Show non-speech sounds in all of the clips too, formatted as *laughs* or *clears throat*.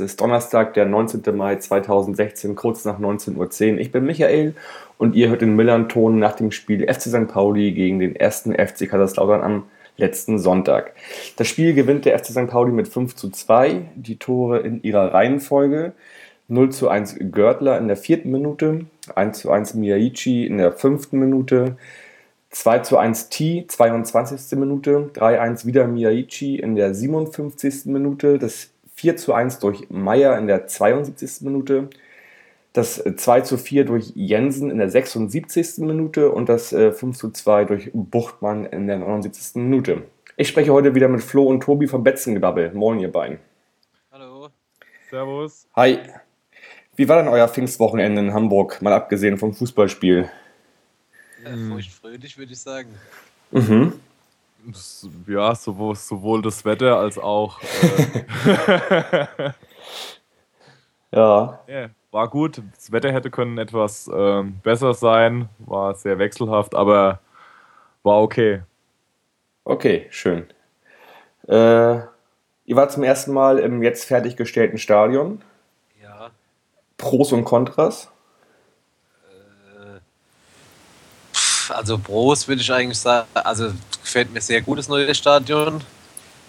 es ist Donnerstag, der 19. Mai 2016, kurz nach 19.10 Uhr. Ich bin Michael und ihr hört den Millern-Ton nach dem Spiel FC St. Pauli gegen den ersten FC Kaiserslautern am letzten Sonntag. Das Spiel gewinnt der FC St. Pauli mit 5 zu 2, die Tore in ihrer Reihenfolge. 0 zu 1 Görtler in der vierten Minute, 1 zu 1 Miyaichi in der fünften Minute, 2 zu 1 T, 22. Minute, 3-1 wieder Miyaichi in der 57. Minute, das 4 zu 1 durch Meier in der 72. Minute, das 2 zu 4 durch Jensen in der 76. Minute und das 5 äh, zu 2 durch Buchtmann in der 79. Minute. Ich spreche heute wieder mit Flo und Tobi vom Betzengebabbel. Moin, ihr beiden. Hallo. Servus. Hi. Wie war denn euer Pfingstwochenende in Hamburg, mal abgesehen vom Fußballspiel? Äh, feuchtfröhlich, würde ich sagen. Mhm. Ja, sowohl, sowohl das Wetter als auch. Äh, *laughs* ja. yeah, war gut. Das Wetter hätte können etwas äh, besser sein, war sehr wechselhaft, aber war okay. Okay, schön. Äh, ihr wart zum ersten Mal im jetzt fertiggestellten Stadion. Ja. Pros und Kontras? Also Pros würde ich eigentlich sagen, also gefällt mir sehr gut das neue Stadion.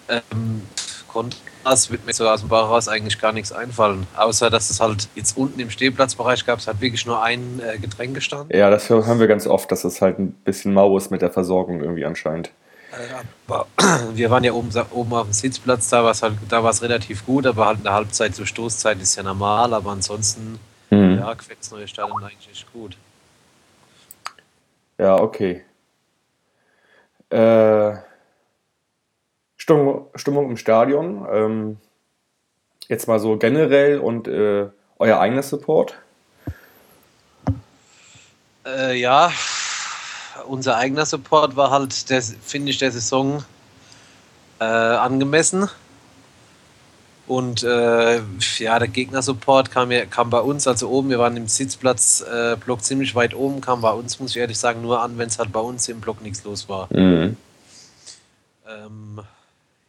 Ähm, Kontras wird mir so aus dem Bauch raus eigentlich gar nichts einfallen. Außer, dass es halt jetzt unten im Stehplatzbereich gab, es hat wirklich nur ein äh, Getränk gestanden. Ja, das hören wir ganz oft, dass es halt ein bisschen mau ist mit der Versorgung irgendwie anscheinend. Aber *clears throat* wir waren ja oben, oben auf dem Sitzplatz, da war es halt, da war es relativ gut, aber halt eine Halbzeit zur Stoßzeit ist ja normal, aber ansonsten Mhm. ja, gefällt das neue Stadion eigentlich echt gut. Ja, okay. Äh, Stimmung, Stimmung im Stadion. Ähm, jetzt mal so generell und äh, euer eigener Support. Äh, ja, unser eigener Support war halt, finde ich, der Saison äh, angemessen. Und äh, ja, der Gegnersupport kam, ja- kam bei uns, also oben, wir waren im Sitzplatzblock äh, Block ziemlich weit oben, kam bei uns, muss ich ehrlich sagen, nur an, wenn es halt bei uns im Block nichts los war. Mhm. Ähm,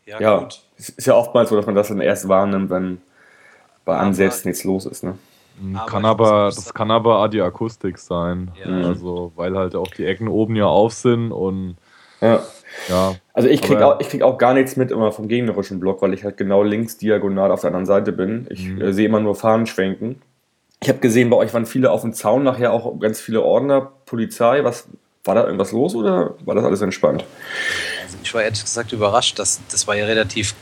ja, Ja, gut. es ist ja oftmals so, dass man das dann erst wahrnimmt, wenn bei Aber- einem selbst nichts los ist. Ne? Aber kann aber, das kann aber auch die Akustik sein. Ja. Also, weil halt auch die Ecken oben ja auf sind und Ja. ja. Also ich krieg, auch, ich krieg auch gar nichts mit immer vom gegnerischen Block, weil ich halt genau links diagonal auf der anderen Seite bin. Ich Mhm. äh, sehe immer nur Fahnen schwenken. Ich habe gesehen, bei euch waren viele auf dem Zaun, nachher auch ganz viele Ordner, Polizei. Was war da irgendwas los oder war das alles entspannt? Also ich war ehrlich gesagt überrascht, dass das war ja relativ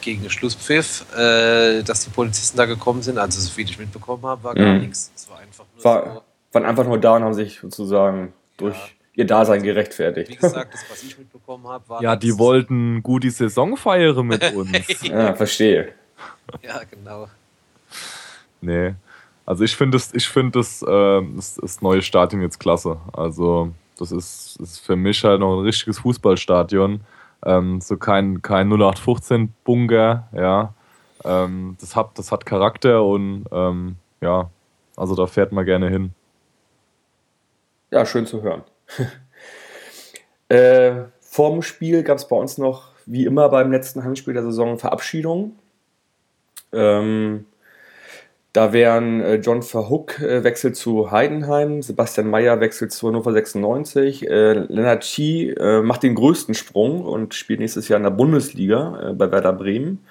gegen den Schlusspfiff, äh, dass die Polizisten da gekommen sind. Also so viel ich mitbekommen habe, war gar Mhm. nichts. Es war einfach nur War, waren einfach nur da und haben sich sozusagen durch ihr Dasein so, wie gerechtfertigt. gesagt, das, was ich mitbekommen habe, war. Ja, die wollten gut die Saison feiern mit *laughs* uns. ja, verstehe. Ja, genau. Nee. Also ich finde das, ich finde das, ähm, das, das neue Stadion jetzt klasse. Also das ist, ist für mich halt noch ein richtiges Fußballstadion. Ähm, so kein, kein 0815-Bunker, ja. Ähm, das, hat, das hat Charakter und ähm, ja, also da fährt man gerne hin. Ja, schön zu hören. Äh, vorm Spiel gab es bei uns noch, wie immer beim letzten Heimspiel der Saison, Verabschiedungen. Ähm, da wären äh, John Verhook äh, wechselt zu Heidenheim, Sebastian Mayer wechselt zu Hannover 96, äh, Lennart Chi äh, macht den größten Sprung und spielt nächstes Jahr in der Bundesliga äh, bei Werder Bremen.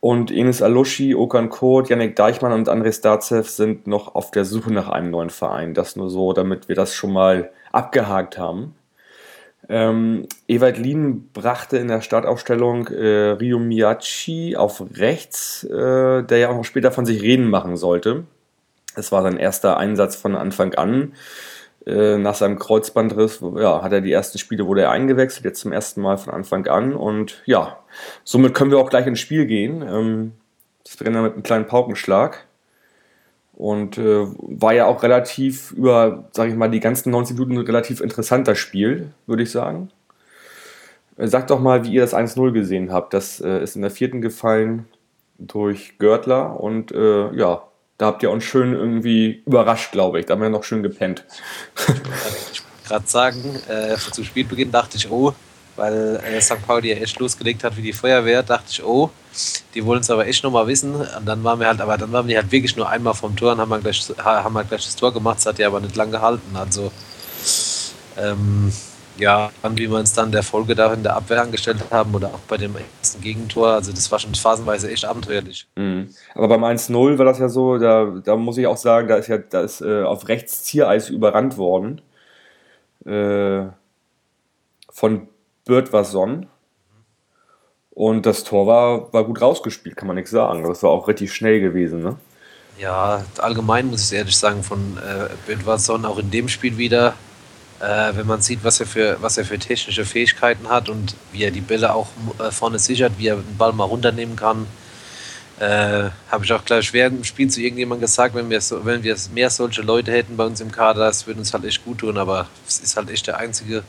Und Enes Aloschi, Okan Kurt, Yannick Deichmann und André Starzev sind noch auf der Suche nach einem neuen Verein. Das nur so, damit wir das schon mal abgehakt haben. Ähm, Ewald Lien brachte in der Startaufstellung äh, Ryo Miyachi auf rechts, äh, der ja auch noch später von sich reden machen sollte. Es war sein erster Einsatz von Anfang an. Äh, nach seinem Kreuzbandriss ja, hat er die ersten Spiele wurde er eingewechselt, jetzt zum ersten Mal von Anfang an. Und ja, somit können wir auch gleich ins Spiel gehen. Ähm, das dann mit einem kleinen Paukenschlag. Und äh, war ja auch relativ über, sage ich mal, die ganzen 90 Minuten ein relativ interessanter Spiel, würde ich sagen. Äh, Sagt doch mal, wie ihr das 1-0 gesehen habt. Das äh, ist in der vierten gefallen durch Görtler und äh, ja, Da habt ihr uns schön irgendwie überrascht, glaube ich. Da haben wir noch schön gepennt. Ich wollte gerade sagen, äh, zu Spielbeginn dachte ich, oh, weil äh, St. Pauli ja echt losgelegt hat wie die Feuerwehr, dachte ich, oh, die wollen es aber echt nochmal wissen. Und dann waren wir halt, aber dann waren wir halt wirklich nur einmal vom Tor und haben wir gleich, haben wir gleich das Tor gemacht. Das hat ja aber nicht lang gehalten. Also, ähm, ja, wie wir uns dann der Folge da in der Abwehr angestellt haben oder auch bei dem ersten Gegentor, also das war schon phasenweise echt abenteuerlich. Mhm. Aber beim 1-0 war das ja so, da, da muss ich auch sagen, da ist ja da ist, äh, auf rechts Ziereis überrannt worden. Äh, von Bird-Wasson. Und das Tor war, war gut rausgespielt, kann man nichts sagen. Das war auch richtig schnell gewesen, ne? Ja, allgemein muss ich ehrlich sagen, von äh, Bird-Wasson auch in dem Spiel wieder äh, wenn man sieht, was er, für, was er für technische Fähigkeiten hat und wie er die Bälle auch äh, vorne sichert, wie er den Ball mal runternehmen kann. Äh, Habe ich auch gleich während dem Spiel zu irgendjemandem gesagt, wenn wir, so, wenn wir mehr solche Leute hätten bei uns im Kader, das würde uns halt echt gut tun, aber es ist halt echt der einzige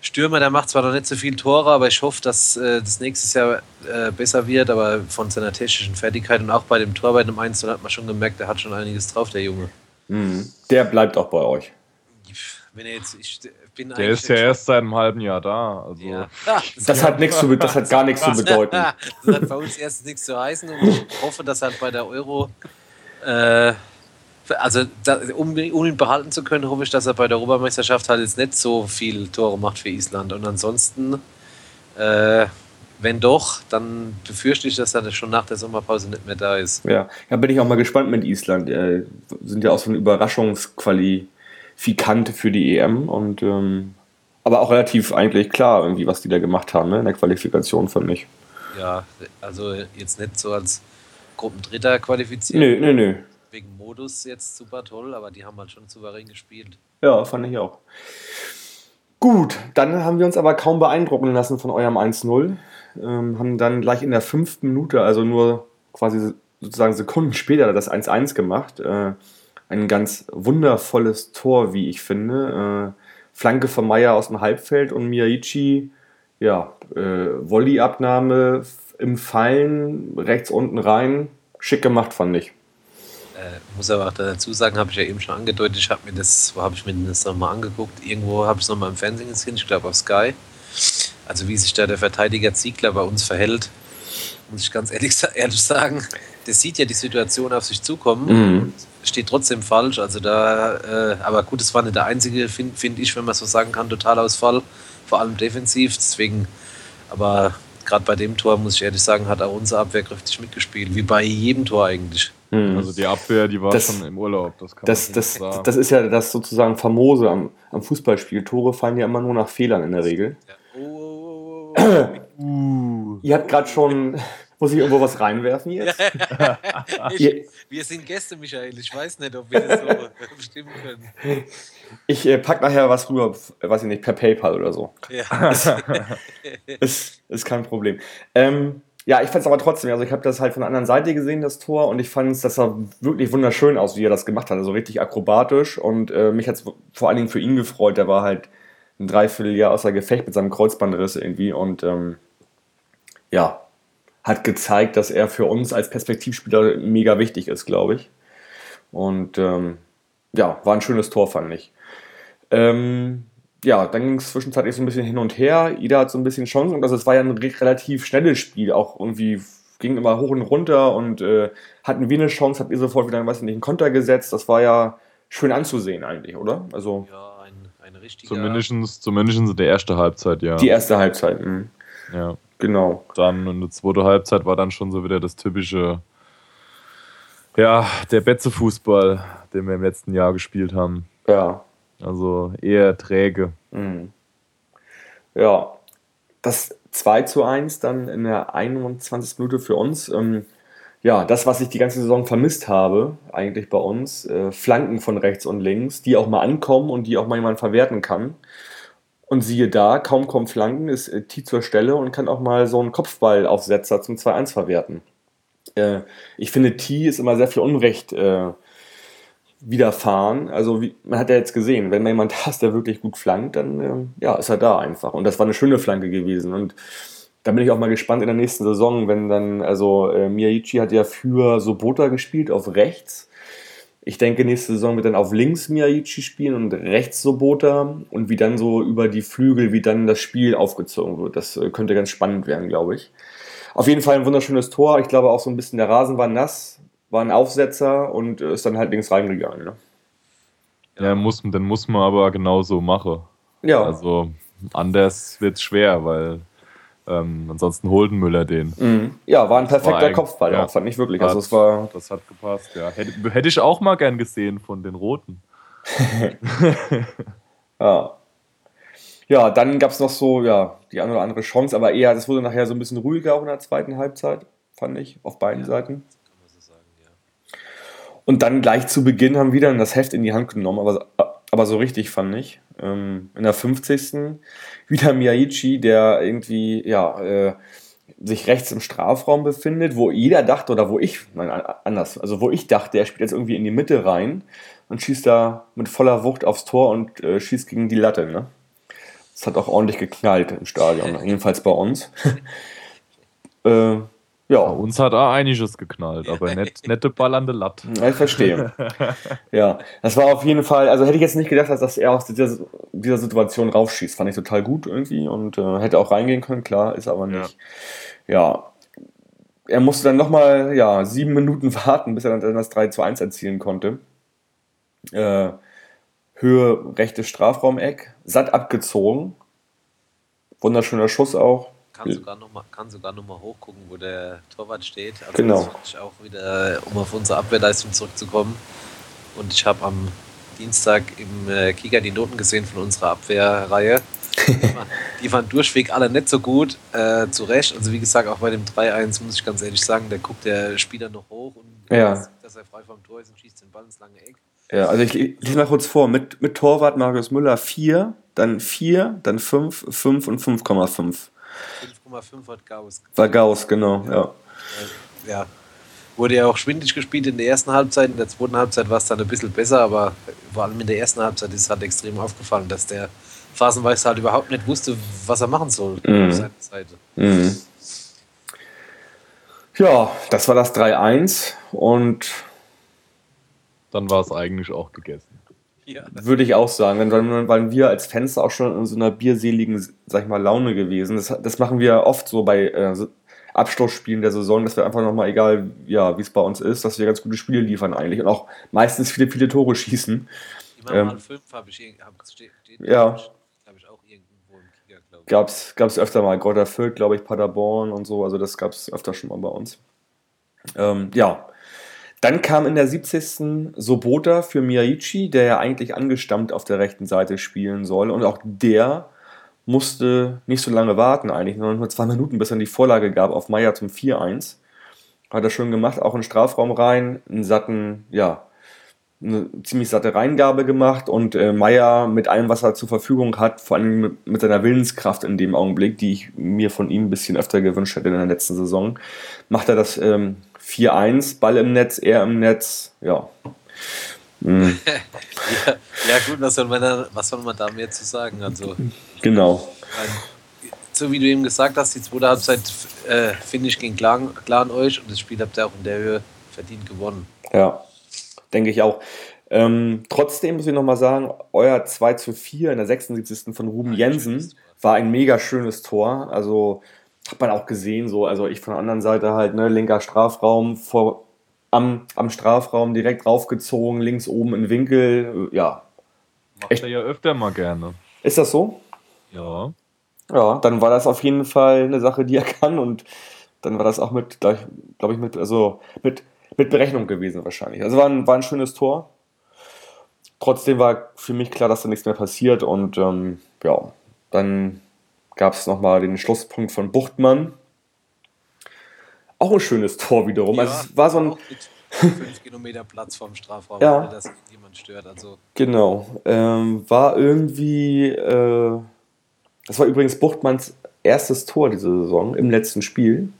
Stürmer, der macht zwar noch nicht so viele Tore, aber ich hoffe, dass äh, das nächstes Jahr äh, besser wird, aber von seiner technischen Fertigkeit und auch bei dem Tor bei dem Einzel hat man schon gemerkt, der hat schon einiges drauf, der Junge. Mhm. Der bleibt auch bei euch wenn er jetzt, ich bin Der ist ja erst seit einem halben Jahr da. Also. Ja. Das, das, hat nichts zu, das hat gar nichts zu bedeuten. *laughs* das hat bei uns erst nichts zu heißen und ich hoffe, dass halt bei der Euro, äh, also da, um, um, ihn behalten zu können, hoffe ich, dass er bei der Europameisterschaft halt jetzt nicht so viel Tore macht für Island. Und ansonsten, äh, wenn doch, dann befürchte ich, dass er schon nach der Sommerpause nicht mehr da ist. Ja, da bin ich auch mal gespannt mit Island. Äh, sind ja auch so eine Überraschungsquali signifikant für die EM und ähm, aber auch relativ eigentlich klar, irgendwie, was die da gemacht haben ne, in der Qualifikation für mich. Ja, also jetzt nicht so als Gruppendritter qualifiziert. Nö, nö, nö. Wegen Modus jetzt super toll, aber die haben halt schon souverän gespielt. Ja, fand ich auch. Gut, dann haben wir uns aber kaum beeindrucken lassen von eurem 1-0. Ähm, haben dann gleich in der fünften Minute, also nur quasi sozusagen Sekunden später, das 1-1 gemacht. Äh, ein ganz wundervolles Tor, wie ich finde. Äh, Flanke von Meier aus dem Halbfeld und Miyaichi, ja, äh, Volleyabnahme im Fallen, rechts unten rein. Schick gemacht, fand ich. Äh, muss aber auch dazu sagen, habe ich ja eben schon angedeutet, ich habe mir das, wo habe ich mir das nochmal angeguckt? Irgendwo habe ich es nochmal im Fernsehen gesehen, ich glaube auf Sky. Also wie sich da der Verteidiger Ziegler bei uns verhält, muss ich ganz ehrlich, *laughs* ehrlich sagen, der sieht ja die Situation auf sich zukommen mhm steht trotzdem falsch. Also da, äh, aber gut, es war nicht der einzige, finde find ich, wenn man so sagen kann, Totalausfall, vor allem defensiv. Deswegen, aber gerade bei dem Tor, muss ich ehrlich sagen, hat auch unsere Abwehr kräftig mitgespielt, wie bei jedem Tor eigentlich. Mhm. Also die Abwehr, die war das, schon im Urlaub. Das, das, das, sagen. das ist ja das sozusagen famose am, am Fußballspiel. Tore fallen ja immer nur nach Fehlern in der Regel. Ja. Oh, oh, oh, oh. *clears throat* uh. Ihr habt gerade schon muss ich irgendwo was reinwerfen jetzt? *laughs* ich, wir sind Gäste, Michael. Ich weiß nicht, ob wir das so *laughs* bestimmen können. Ich äh, pack nachher was rüber, weiß ich nicht, per PayPal oder so. Ja. ist, *laughs* ist, ist kein Problem. Ähm, ja, ich fand es aber trotzdem, also ich habe das halt von der anderen Seite gesehen, das Tor, und ich fand es, das sah wirklich wunderschön aus, wie er das gemacht hat. Also richtig akrobatisch und äh, mich hat es vor allen Dingen für ihn gefreut. Der war halt ein Dreivierteljahr außer Gefecht mit seinem Kreuzbandriss irgendwie und ähm, ja, hat gezeigt, dass er für uns als Perspektivspieler mega wichtig ist, glaube ich. Und ähm, ja, war ein schönes Tor, fand ich. Ähm, ja, dann ging es zwischenzeitlich so ein bisschen hin und her. Jeder hat so ein bisschen Chancen und also es war ja ein relativ schnelles Spiel, auch irgendwie ging immer hoch und runter und äh, hatten wir eine Chance, habt ihr sofort wieder weiß nicht, einen Konter gesetzt. Das war ja schön anzusehen eigentlich, oder? Also, ja, ein, ein richtiger... Zumindest, zumindest die erste Halbzeit, ja. Die erste Halbzeit, mh. Ja. Genau. Dann und die zweite Halbzeit war dann schon so wieder das typische, ja, der Betze-Fußball, den wir im letzten Jahr gespielt haben. Ja. Also eher träge. Mhm. Ja. Das 2 zu 1 dann in der 21. Minute für uns. Ähm, ja, das, was ich die ganze Saison vermisst habe, eigentlich bei uns, äh, Flanken von rechts und links, die auch mal ankommen und die auch mal jemand verwerten kann. Und siehe da, kaum kommen Flanken, ist äh, T zur Stelle und kann auch mal so einen Kopfballaufsetzer zum 2-1 verwerten. Äh, ich finde, T ist immer sehr viel Unrecht äh, widerfahren. Also wie, man hat ja jetzt gesehen, wenn man jemand *laughs* hast, der wirklich gut flankt, dann äh, ja, ist er da einfach. Und das war eine schöne Flanke gewesen. Und da bin ich auch mal gespannt in der nächsten Saison, wenn dann, also äh, Miyaichi hat ja für Sobota gespielt auf rechts. Ich denke, nächste Saison wird dann auf links Miyaichi spielen und rechts Sobota und wie dann so über die Flügel, wie dann das Spiel aufgezogen wird. Das äh, könnte ganz spannend werden, glaube ich. Auf jeden Fall ein wunderschönes Tor. Ich glaube auch so ein bisschen der Rasen war nass, war ein Aufsetzer und ist dann halt links reingegangen. Ne? Ja, muss, dann muss man aber genauso machen. Ja. Also anders wird es schwer, weil ähm, ansonsten holt Müller den. Mhm. Ja, war ein war perfekter eigentlich- Kopfball, ja. auch, fand ich wirklich. Hat- Also es war Das hat gepasst, ja. Hätte, hätte ich auch mal gern gesehen von den Roten. *laughs* Ja. Ja, dann gab es noch so, ja, die eine oder andere Chance, aber eher, das wurde nachher so ein bisschen ruhiger auch in der zweiten Halbzeit, fand ich, auf beiden Ja. Seiten. Kann man so sagen, ja. Und dann gleich zu Beginn haben wir dann das Heft in die Hand genommen, aber, aber so richtig fand ich. Ähm, in der 50. wieder Miyaichi, der irgendwie, ja, äh, sich rechts im Strafraum befindet, wo jeder dachte, oder wo ich, nein, anders, also wo ich dachte, er spielt jetzt irgendwie in die Mitte rein und schießt da mit voller Wucht aufs Tor und äh, schießt gegen die Latte, ne? Das hat auch ordentlich geknallt im Stadion, jedenfalls bei uns. *laughs* äh, Bei ja, uns hat auch einiges geknallt, aber nicht, *laughs* nette Ball an der Latte. ja, ich verstehe. *laughs* ja, das war auf jeden Fall, also hätte ich jetzt nicht gedacht, dass er aus dieser, dieser Situation raufschießt. Fand ich total gut irgendwie und äh, hätte auch reingehen können, klar, ist aber nicht. Ja. Er musste dann nochmal ja, sieben Minuten *laughs* warten, bis er dann das 3 zu 1 erzielen konnte. Äh, Höhe rechtes Strafraumeck, satt abgezogen. Wunderschöner Schuss auch. Kann sogar noch mal, kann sogar noch mal hochgucken, wo der Torwart steht. Also Genau. Das fand ich auch wieder, um auf unsere Abwehrleistung zurückzukommen. Und ich habe am Dienstag im äh, Kicker die Noten gesehen von unserer Abwehrreihe. *laughs* Die waren, die waren durchweg alle nicht so gut, äh, zu Recht. Also wie gesagt, auch bei dem 3-1 muss ich ganz ehrlich sagen, da guckt der Spieler noch hoch und Ja. dass, dass er frei vom Tor ist und schießt den Ball ins lange Eck. Ja, also ich lese mal kurz vor. Mit, mit Torwart Marius Müller 4, dann 4, dann 5, 5 und 5,5. 5,5 hat Gauss. War Gauss, genau, ja. Ja, wurde ja auch schwindig gespielt in der ersten Halbzeit. In der zweiten Halbzeit war es dann ein bisschen besser, aber vor allem in der ersten Halbzeit ist halt extrem aufgefallen, dass der phasenweise halt überhaupt nicht wusste, was er machen soll Mhm. auf seiner Seite. Mhm. Ja, das war das 3-1 und Dann war es eigentlich auch gegessen. Ja. würde ich auch sagen, dann waren- wir als Fans auch schon in so einer bierseligen, sag ich mal, Laune gewesen. Das, das machen wir oft so bei äh, so Abschlussspielen der Saison, dass wir einfach nochmal, egal ja, wie es bei uns ist, dass wir ganz gute Spiele liefern eigentlich und auch meistens viele, viele Tore schießen. Immer Ähm, mal fünf habe ich, hab, steht, Ja. Hab ich auch irgendwo im Kicker, glaube ich. Gab's, gab's öfter mal. Fürth, glaube ich, Paderborn und so. Also das gab's öfter schon mal bei uns. Ähm, ja. Dann kam in der 70. Sobota für Miyaichi, der ja eigentlich angestammt auf der rechten Seite spielen soll. Und auch der musste nicht so lange warten, eigentlich nur, nur zwei Minuten, bis er die Vorlage gab auf Meier zum 4-1. Hat er schön gemacht, auch in den Strafraum rein, einen satten, ja, eine ziemlich satte Reingabe gemacht und äh, Meier mit allem, was er zur Verfügung hat, vor allem mit, mit seiner Willenskraft in dem Augenblick, die ich mir von ihm ein bisschen öfter gewünscht hätte in der letzten Saison, macht er das ähm, 4-1, Ball im Netz, er im Netz, ja. Mhm, *laughs* Ja, ja gut, was soll, man da, was soll man da mehr zu sagen? Also, genau. Weil, so wie du eben gesagt hast, die zweite Halbzeit, äh, finde ich, ging klar, klar an euch und das Spiel habt ihr auch in der Höhe verdient gewonnen. Ja, denke ich auch. Ähm, trotzdem muss ich nochmal sagen, euer 2 zu 4 in der 76. von Ruben Jensen war ein mega schönes Tor. Also hat man auch gesehen, so, also ich von der anderen Seite halt, ne, linker Strafraum, vor, am, am Strafraum direkt raufgezogen, links oben in Winkel. äh, Ja. Macht Echt? er ja öfter mal gerne. Ist das so? Ja. Ja, dann war das auf jeden Fall eine Sache, die er kann und dann war das auch mit, glaube ich, mit, also mit, mit Berechnung gewesen wahrscheinlich. Also war ein, war ein schönes Tor. Trotzdem war für mich klar, dass da nichts mehr passiert und ähm, ja, dann gab es nochmal den Schlusspunkt von Buchtmann. Auch ein schönes Tor wiederum. also es war so ein, auch mit fünf Kilometer Platz vorm Strafraum, Ja. ohne dass jemand stört. Also Genau. Ähm, war irgendwie. Äh, das war übrigens Buchtmanns erstes Tor diese Saison im letzten Spiel.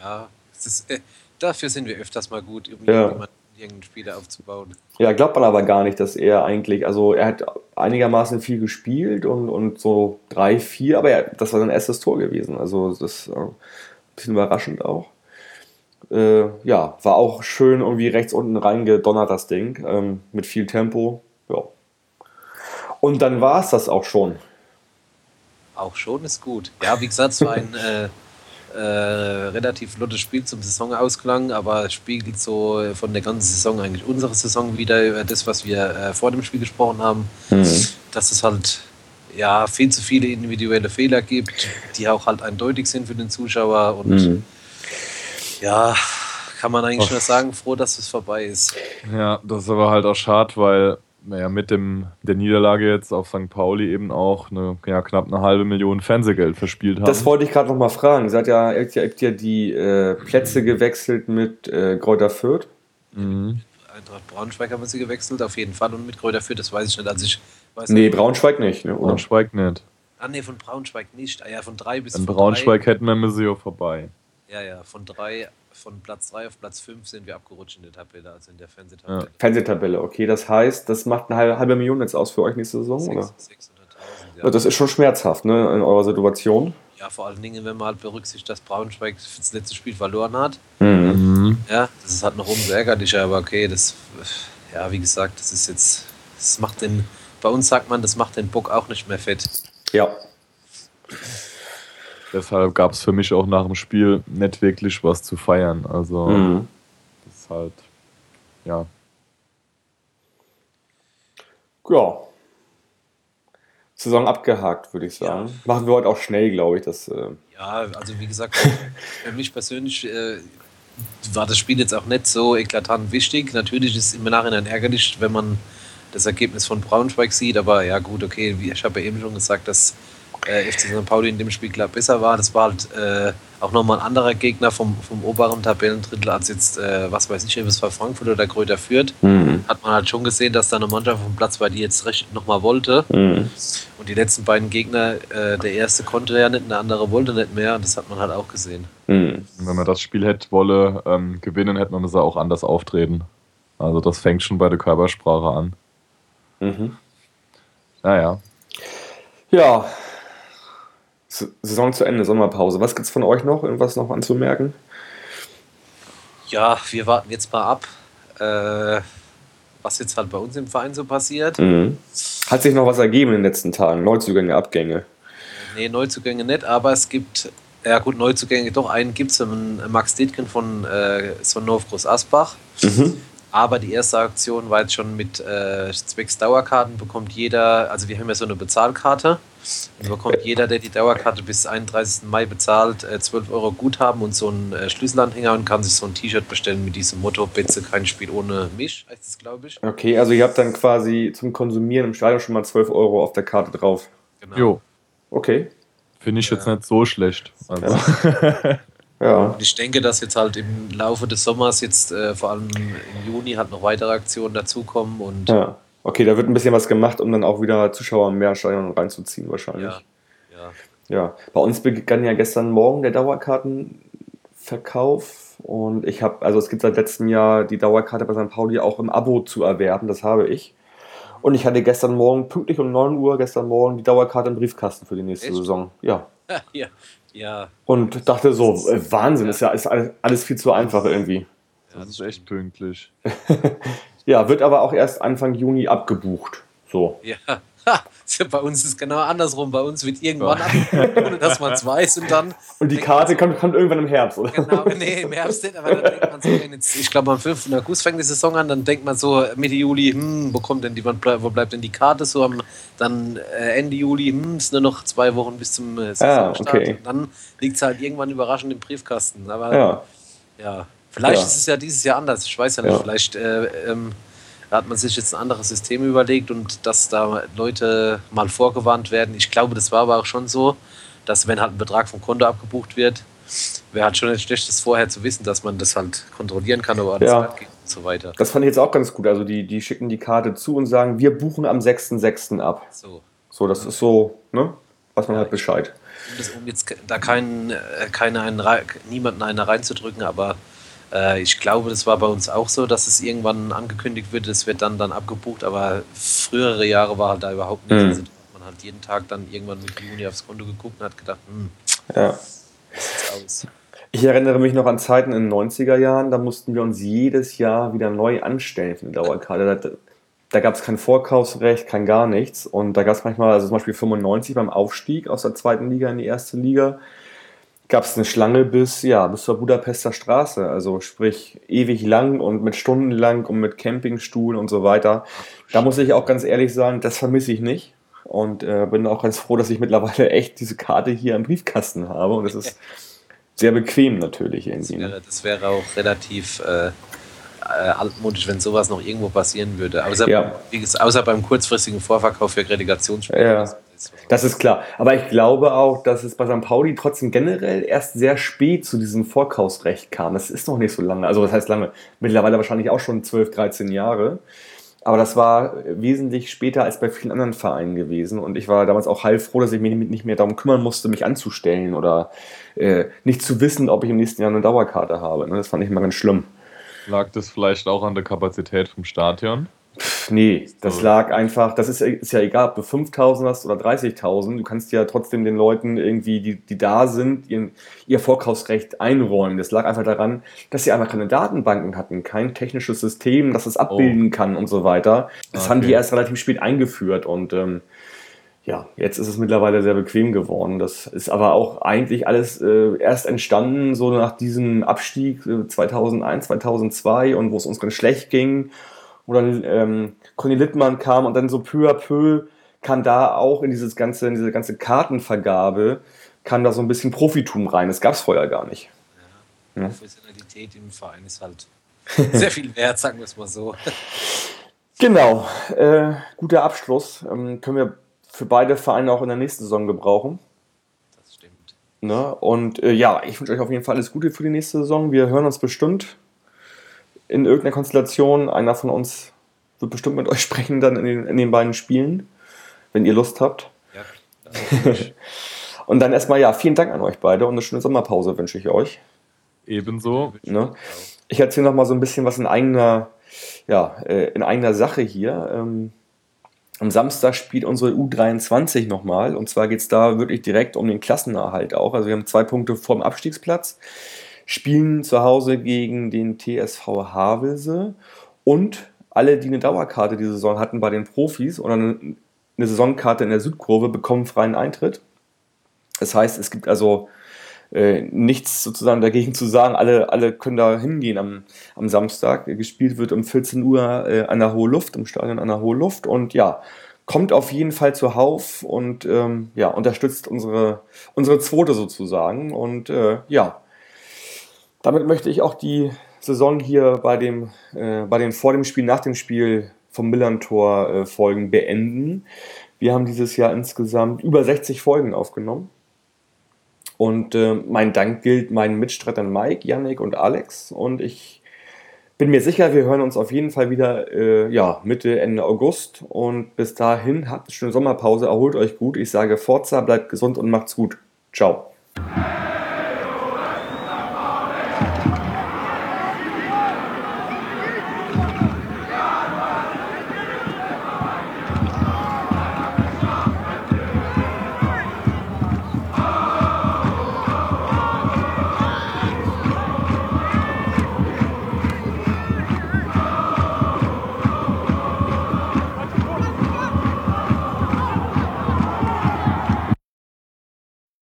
ja, es ist, äh, dafür sind wir öfters mal gut, um Ja. irgendeinen Spieler aufzubauen. Ja, glaubt man aber gar nicht, dass er eigentlich, also er hat einigermaßen viel gespielt und, und so drei, vier, aber er, das war sein erstes Tor gewesen. Also das ist äh, ein bisschen überraschend auch. Äh, ja, war auch schön irgendwie rechts unten reingedonnert, das Ding, ähm, mit viel Tempo. Ja. Und dann war es das auch schon. Auch schon ist gut. Ja, wie gesagt, es war ein *laughs* äh, äh, relativ flottes Spiel zum Saisonausklang, aber es spiegelt so von der ganzen Saison eigentlich unsere Saison wieder über das, was wir äh, vor dem Spiel gesprochen haben, Mhm. dass es halt ja viel zu viele individuelle Fehler gibt, die auch halt eindeutig sind für den Zuschauer und Mhm. ja, kann man eigentlich nur sagen, froh, dass es vorbei ist. Ja, das ist aber halt auch schade, weil naja, mit dem, der Niederlage jetzt auf St. Pauli eben auch eine, ja, knapp eine halbe Million Fernsehgeld verspielt haben. Das wollte ich gerade noch mal fragen. Ihr habt ja, ihr habt ja, die äh, Plätze gewechselt mit äh, Kräuter Fürth. mhm. Eintracht Braunschweig haben wir sie gewechselt, auf jeden Fall. Und mit Kräuter Fürth, das weiß ich nicht. Also ich weiß Nee, nicht. Braunschweig nicht, ne? oder? Braunschweig nicht. Ah, nee, von Braunschweig nicht. Ah, ja, von drei bis In von Braunschweig hätten wir Museo vorbei. Drei, ja, ja, von drei, von Platz 3 auf Platz 5 sind wir abgerutscht in der Tabelle, also in der Fernsehtabelle. Fernsehtabelle, okay. Das heißt, das macht eine halbe, halbe Million jetzt aus für euch nächste Saison, oder? 600.000, Ja, ja. das ist schon schmerzhaft, ne, in eurer Situation. ja, vor allen Dingen, wenn man halt berücksichtigt, dass Braunschweig das letzte Spiel verloren hat. Mhm. Ja, das ist halt noch umso ärgerlicher, aber okay, das, ja, wie gesagt, das ist jetzt, das macht den, bei uns sagt man, das macht den Bock auch nicht mehr fett. Ja. Deshalb gab es für mich auch nach dem Spiel nicht wirklich was zu feiern. Also, Mhm. das ist halt, ja. Ja. Saison abgehakt, würde ich sagen. Machen wir heute auch schnell, glaube ich. Das, äh, Ja, also wie gesagt, für mich persönlich äh, war das Spiel jetzt auch nicht so eklatant wichtig. Natürlich ist es im Nachhinein ärgerlich, wenn man das Ergebnis von Braunschweig sieht, aber ja gut, okay, wie ich habe ja eben schon gesagt, dass äh, FC St. Pauli in dem Spiel klar besser war. Das war halt äh, auch nochmal ein anderer Gegner vom, vom oberen Tabellendrittel als jetzt, äh, was weiß ich, es war Frankfurt oder Kräuter Fürth. mhm. Hat man halt schon gesehen, dass da eine Mannschaft vom Platz war, die jetzt recht nochmal wollte. Mhm. Und die letzten beiden Gegner, äh, der erste konnte ja nicht, der andere wollte nicht mehr. Und das hat man halt auch gesehen. Mhm. Wenn man das Spiel hätte wolle ähm, gewinnen, hätte man das auch anders auftreten. Also das fängt schon bei der Körpersprache an. Mhm. Naja. Ja. Saison zu Ende, Sommerpause. Was gibt's von euch noch? Irgendwas noch anzumerken? Ja, wir warten jetzt mal ab, äh, was jetzt halt bei uns im Verein so passiert. Mhm. Hat sich noch was ergeben in den letzten Tagen? Neuzugänge, Abgänge. Nee, Neuzugänge nicht, aber es gibt, ja gut, Neuzugänge doch, einen gibt es, Max Dietgen von äh, Sonnenhof Groß Asbach. Mhm. Aber die erste Aktion war jetzt schon mit äh, zwecks Dauerkarten bekommt jeder, also wir haben ja so eine Bezahlkarte, und bekommt jeder, der die Dauerkarte bis 31. Mai bezahlt, äh, 12 Euro Guthaben und so einen äh, Schlüsselanhänger und kann sich so ein T-Shirt bestellen mit diesem Motto, Betze kein Spiel ohne mich, heißt es glaube ich. Okay, also ihr habt dann quasi zum Konsumieren im Stadion schon mal 12 Euro auf der Karte drauf. Genau. Jo, Okay. finde ich jetzt nicht so schlecht. Also, Ja. *laughs* Und ich denke, dass jetzt halt im Laufe des Sommers jetzt äh, vor allem im Juni halt noch weitere Aktionen dazukommen und ja. Okay, da wird ein bisschen was gemacht, um dann auch wieder Zuschauer mehr ins Stadion reinzuziehen wahrscheinlich. ja, ja. Ja, bei uns begann ja gestern Morgen der Dauerkartenverkauf und ich habe, also es gibt seit letztem Jahr die Dauerkarte bei St. Pauli auch im Abo zu erwerben, das habe ich. Und ich hatte gestern Morgen, pünktlich um 9 Uhr, gestern Morgen die Dauerkarte im Briefkasten für die nächste Echt? Saison. Ja. *laughs* ja, ja, Und dachte so, äh, Wahnsinn, ist ja ist alles alles viel zu einfach irgendwie. das ist echt pünktlich. *laughs* Ja, wird aber auch erst Anfang Juni abgebucht. So. Ja, *laughs* bei uns ist es genau andersrum. Bei uns wird irgendwann abgebucht, ohne dass man es weiß und dann. *laughs* Und die Karte kommt, kommt irgendwann im Herbst, oder? Genau, nee, im Herbst nicht, aber dann *laughs* denkt man so, jetzt, ich glaube am 5. August fängt die Saison an, dann denkt man so Mitte Juli, hm, wo kommt denn die, wo bleibt denn die Karte? So am, dann äh, Ende Juli, hm, ist nur noch zwei Wochen bis zum äh, Saisonstart. okay. Und dann liegt es halt irgendwann überraschend im Briefkasten. Aber Ja. Ja, vielleicht Ja. ist es ja dieses Jahr anders. Ich weiß ja nicht. Ja. Vielleicht äh, ähm, hat man sich jetzt ein anderes System überlegt und dass da Leute mal vorgewarnt werden. Ich glaube, das war aber auch schon so, dass wenn halt ein Betrag vom Konto abgebucht wird, wäre halt schon nicht schlecht, das vorher zu wissen, dass man das halt kontrollieren kann, ob alles Ja. geht und so weiter. Das fand ich jetzt auch ganz gut. Also die, die schicken die Karte zu und sagen, wir buchen am 6.6. ab. So. So, das ist so, ne? Weiß man halt Bescheid. Um, jetzt da keinen, äh, keine einen, niemanden einen reinzudrücken, aber Äh, ich glaube, das war bei uns auch so, dass es irgendwann angekündigt wird, es wird dann, dann abgebucht, aber frühere Jahre war halt da überhaupt nichts. Mhm. Also, man hat jeden Tag dann irgendwann mit Juni aufs Konto geguckt und hat gedacht, hm, Ja. aus? Ich erinnere mich noch an Zeiten in den 90er Jahren, da mussten wir uns jedes Jahr wieder neu anstellen für eine Dauerkarte. Da, da gab es kein Vorkaufsrecht, kein gar nichts. Und da gab es manchmal, also zum Beispiel 95 beim Aufstieg aus der zweiten Liga in die erste Liga, gab es eine Schlange bis, ja, bis zur Budapester Straße. Also sprich ewig lang und mit Stunden lang und mit Campingstuhl und so weiter. Da muss ich auch ganz ehrlich sagen, das vermisse ich nicht. Und äh, bin auch ganz froh, dass ich mittlerweile echt diese Karte hier im Briefkasten habe. Und das ist sehr bequem natürlich Das irgendwie. Ne? wäre, das wäre auch relativ äh, äh, altmodisch, wenn sowas noch irgendwo passieren würde. Außer, Ja. gesagt, außer beim kurzfristigen Vorverkauf für Relegationsspiele. Ja. Das ist- klar. Aber ich glaube auch, dass es bei St. Pauli trotzdem generell erst sehr spät zu diesem Vorkaufsrecht kam. Das ist noch nicht so lange. Also, was heißt lange? Mittlerweile wahrscheinlich auch schon 12, 13 Jahre. Aber das war wesentlich später als bei vielen anderen Vereinen gewesen. Und ich war damals auch heilfroh, dass ich mich nicht mehr darum kümmern musste, mich anzustellen oder äh, nicht zu wissen, ob ich im nächsten Jahr eine Dauerkarte habe. Ne? Das fand ich immer ganz schlimm. Lag das vielleicht auch an der Kapazität vom Stadion? Nee, das lag einfach, das ist, ist ja egal, ob du 5000 hast oder 30.000, du kannst ja trotzdem den Leuten irgendwie, die, die da sind, ihren, ihr Vorkaufsrecht einräumen. Das lag einfach daran, dass sie einfach keine Datenbanken hatten, kein technisches System, das es abbilden kann und so weiter. Das haben die Okay. erst relativ spät eingeführt und ähm, ja, jetzt ist es mittlerweile sehr bequem geworden. Das ist aber auch eigentlich alles äh, erst entstanden, so nach diesem Abstieg äh, 2001, 2002 und wo es uns ganz schlecht ging. Dann ähm, Conny Littmann kam und dann so peu à peu kam da auch in dieses ganze, in diese ganze Kartenvergabe, kam da so ein bisschen Profitum rein. Das gab es vorher gar nicht. Ja. Professionalität im Verein ist halt *laughs* sehr viel wert, sagen wir es mal so. Genau, äh, guter Abschluss. Ähm, können wir für beide Vereine auch in der nächsten Saison gebrauchen. Das stimmt. Ne? Und äh, ja, ich wünsche euch auf jeden Fall alles Gute für die nächste Saison. Wir hören uns bestimmt in irgendeiner Konstellation. Einer von uns wird bestimmt mit euch *laughs* sprechen dann in den, in den beiden Spielen, wenn ihr Lust habt. Ja, *laughs* Und dann erstmal ja, vielen Dank an euch beide und eine schöne Sommerpause wünsche ich euch. Ebenso. Ne? Ich erzähle noch mal so ein bisschen was in eigener, ja, äh, in eigener Sache hier. Ähm, am Samstag spielt unsere U23 nochmal. Und zwar geht es da wirklich direkt um den Klassenerhalt auch. Also wir haben zwei Punkte vorm Abstiegsplatz, spielen zu Hause gegen den TSV Havelse und alle, die eine Dauerkarte diese Saison hatten bei den Profis oder eine, Saisonkarte in der Südkurve, bekommen freien Eintritt. Das heißt, es gibt also äh, nichts sozusagen dagegen zu sagen, alle, alle können da hingehen am, am Samstag. Gespielt wird um 14 Uhr äh, an der Hohe Luft, im Stadion an der Hohe Luft und ja, kommt auf jeden Fall zuhauf und ähm, ja, unterstützt unsere, unsere Zweite sozusagen und äh, ja, damit möchte ich auch die Saison hier bei dem, äh, bei den vor dem Spiel, nach dem Spiel vom Millern-Tor äh, Folgen beenden. Wir haben dieses Jahr insgesamt über 60 Folgen aufgenommen. Und äh, mein Dank gilt meinen Mitstreitern Mike, Yannick und Alex. Und ich bin mir sicher, wir hören uns auf jeden Fall wieder äh, ja, Mitte, Ende August. Und bis dahin habt eine schöne Sommerpause, erholt euch gut. Ich sage Forza, bleibt gesund und macht's gut. Ciao.